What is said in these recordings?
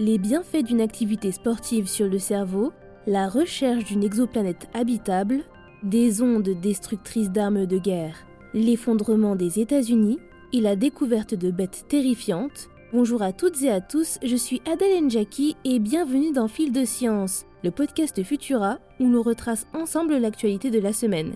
les bienfaits d'une activité sportive sur le cerveau, la recherche d'une exoplanète habitable, des ondes destructrices d'armes de guerre, l'effondrement des États-Unis et la découverte de bêtes terrifiantes. Bonjour à toutes et à tous, je suis Adèle Njaki et bienvenue dans Fil de Science, le podcast Futura où nous retrace ensemble l'actualité de la semaine.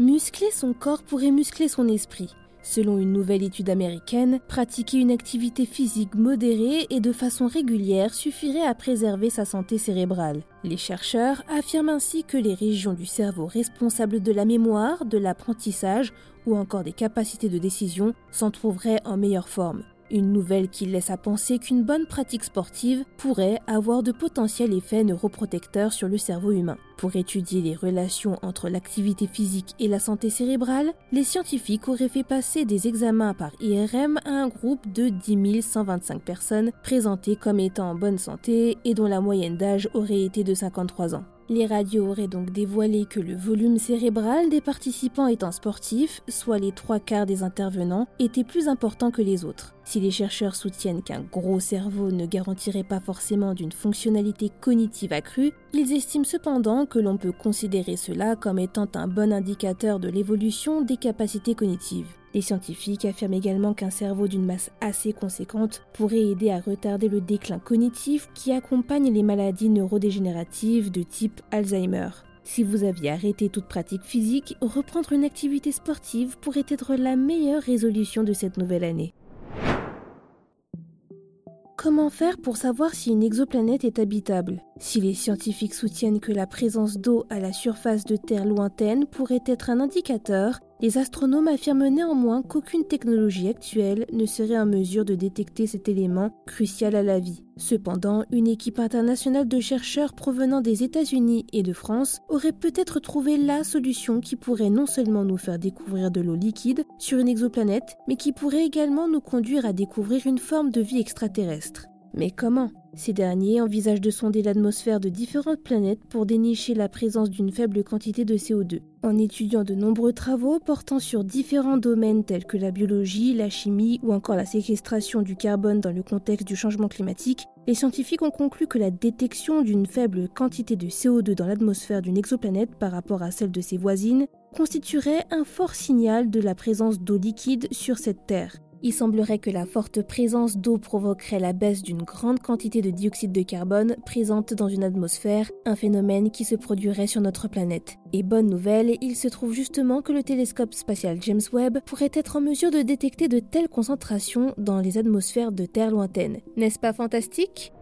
Muscler son corps pourrait muscler son esprit. Selon une nouvelle étude américaine, pratiquer une activité physique modérée et de façon régulière suffirait à préserver sa santé cérébrale. Les chercheurs affirment ainsi que les régions du cerveau responsables de la mémoire, de l'apprentissage ou encore des capacités de décision s'en trouveraient en meilleure forme. Une nouvelle qui laisse à penser qu'une bonne pratique sportive pourrait avoir de potentiels effets neuroprotecteurs sur le cerveau humain. Pour étudier les relations entre l'activité physique et la santé cérébrale, les scientifiques auraient fait passer des examens par IRM à un groupe de 10 125 personnes présentées comme étant en bonne santé et dont la moyenne d'âge aurait été de 53 ans. Les radios auraient donc dévoilé que le volume cérébral des participants étant sportifs, soit les trois quarts des intervenants, était plus important que les autres. Si les chercheurs soutiennent qu'un gros cerveau ne garantirait pas forcément d'une fonctionnalité cognitive accrue, ils estiment cependant que l'on peut considérer cela comme étant un bon indicateur de l'évolution des capacités cognitives. Les scientifiques affirment également qu'un cerveau d'une masse assez conséquente pourrait aider à retarder le déclin cognitif qui accompagne les maladies neurodégénératives de type Alzheimer. Si vous aviez arrêté toute pratique physique, reprendre une activité sportive pourrait être la meilleure résolution de cette nouvelle année. Comment faire pour savoir si une exoplanète est habitable? Si les scientifiques soutiennent que la présence d'eau à la surface de Terre lointaine pourrait être un indicateur, les astronomes affirment néanmoins qu'aucune technologie actuelle ne serait en mesure de détecter cet élément crucial à la vie. Cependant, une équipe internationale de chercheurs provenant des États-Unis et de France aurait peut-être trouvé la solution qui pourrait non seulement nous faire découvrir de l'eau liquide sur une exoplanète, mais qui pourrait également nous conduire à découvrir une forme de vie extraterrestre. Mais comment? Ces derniers envisagent de sonder l'atmosphère de différentes planètes pour dénicher la présence d'une faible quantité de CO2. En étudiant de nombreux travaux portant sur différents domaines tels que la biologie, la chimie ou encore la séquestration du carbone dans le contexte du changement climatique, les scientifiques ont conclu que la détection d'une faible quantité de CO2 dans l'atmosphère d'une exoplanète par rapport à celle de ses voisines constituerait un fort signal de la présence d'eau liquide sur cette Terre. Il semblerait que la forte présence d'eau provoquerait la baisse d'une grande quantité de dioxyde de carbone présente dans une atmosphère, un phénomène qui se produirait sur notre planète. Et bonne nouvelle, il se trouve justement que le télescope spatial James Webb pourrait être en mesure de détecter de telles concentrations dans les atmosphères de Terre lointaines. N'est-ce pas fantastique?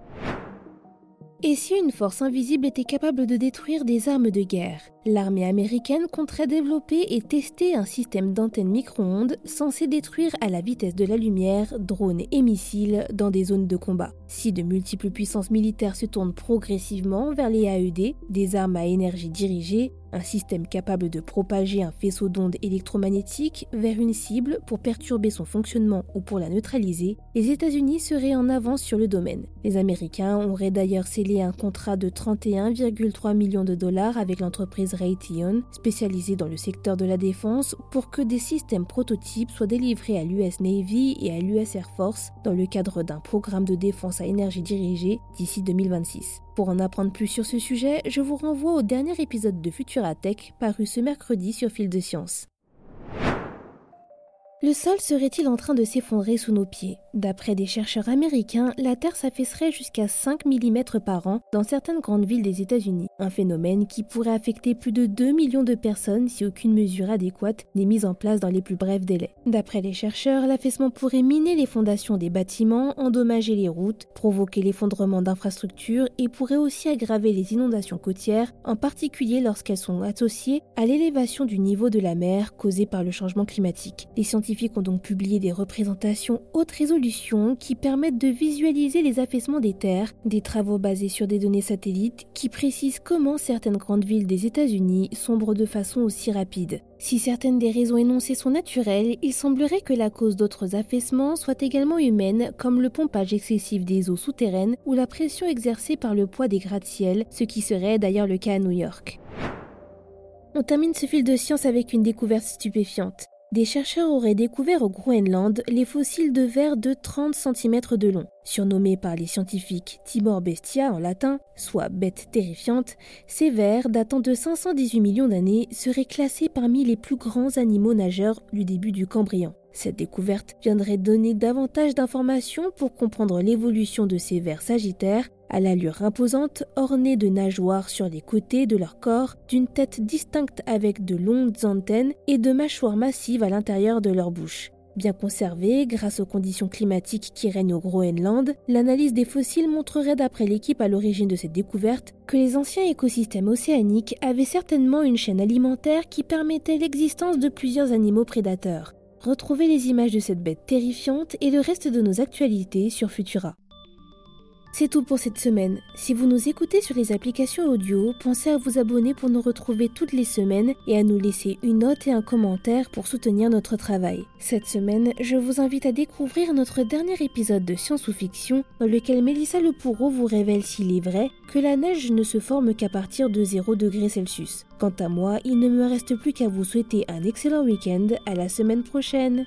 Et si une force invisible était capable de détruire des armes de guerre? L'armée américaine compterait développer et tester un système d'antenne micro-ondes censé détruire à la vitesse de la lumière drones et missiles dans des zones de combat. Si de multiples puissances militaires se tournent progressivement vers les AED, des armes à énergie dirigée, un système capable de propager un faisceau d'ondes électromagnétiques vers une cible pour perturber son fonctionnement ou pour la neutraliser, les États-Unis seraient en avance sur le domaine. Les Américains auraient d'ailleurs scellé un contrat de 31,3 millions de dollars avec l'entreprise Raytheon, spécialisée dans le secteur de la défense, pour que des systèmes prototypes soient délivrés à l'US Navy et à l'US Air Force dans le cadre d'un programme de défense à énergie dirigée d'ici 2026. Pour en apprendre plus sur ce sujet, je vous renvoie au dernier épisode de Futuratech paru ce mercredi sur Fil de Science. Le sol serait-il en train de s'effondrer sous nos pieds? D'après des chercheurs américains, la Terre s'affaisserait jusqu'à 5 mm par an dans certaines grandes villes des États-Unis, un phénomène qui pourrait affecter plus de 2 millions de personnes si aucune mesure adéquate n'est mise en place dans les plus brefs délais. D'après les chercheurs, l'affaissement pourrait miner les fondations des bâtiments, endommager les routes, provoquer l'effondrement d'infrastructures et pourrait aussi aggraver les inondations côtières, en particulier lorsqu'elles sont associées à l'élévation du niveau de la mer causée par le changement climatique. Ont donc publié des représentations haute résolution qui permettent de visualiser les affaissements des terres, des travaux basés sur des données satellites qui précisent comment certaines grandes villes des États-Unis sombrent de façon aussi rapide. Si certaines des raisons énoncées sont naturelles, il semblerait que la cause d'autres affaissements soit également humaine, comme le pompage excessif des eaux souterraines ou la pression exercée par le poids des gratte-ciel, ce qui serait d'ailleurs le cas à New York. On termine ce fil de science avec une découverte stupéfiante. Des chercheurs auraient découvert au Groenland les fossiles de vers de 30 cm de long. Surnommés par les scientifiques Timor Bestia en latin, soit bête terrifiante, ces vers, datant de 518 millions d'années, seraient classés parmi les plus grands animaux nageurs du début du Cambrien. Cette découverte viendrait donner davantage d'informations pour comprendre l'évolution de ces vers sagittaires, à l'allure imposante, ornés de nageoires sur les côtés de leur corps, d'une tête distincte avec de longues antennes et de mâchoires massives à l'intérieur de leur bouche. Bien conservés grâce aux conditions climatiques qui règnent au Groenland, l'analyse des fossiles montrerait d'après l'équipe à l'origine de cette découverte que les anciens écosystèmes océaniques avaient certainement une chaîne alimentaire qui permettait l'existence de plusieurs animaux prédateurs. Retrouvez les images de cette bête terrifiante et le reste de nos actualités sur Futura. C'est tout pour cette semaine. Si vous nous écoutez sur les applications audio, pensez à vous abonner pour nous retrouver toutes les semaines et à nous laisser une note et un commentaire pour soutenir notre travail. Cette semaine, je vous invite à découvrir notre dernier épisode de Science ou Fiction dans lequel Mélissa Lepoureau vous révèle s'il est vrai que la neige ne se forme qu'à partir de 0 degrés Celsius. Quant à moi, il ne me reste plus qu'à vous souhaiter un excellent week-end à la semaine prochaine.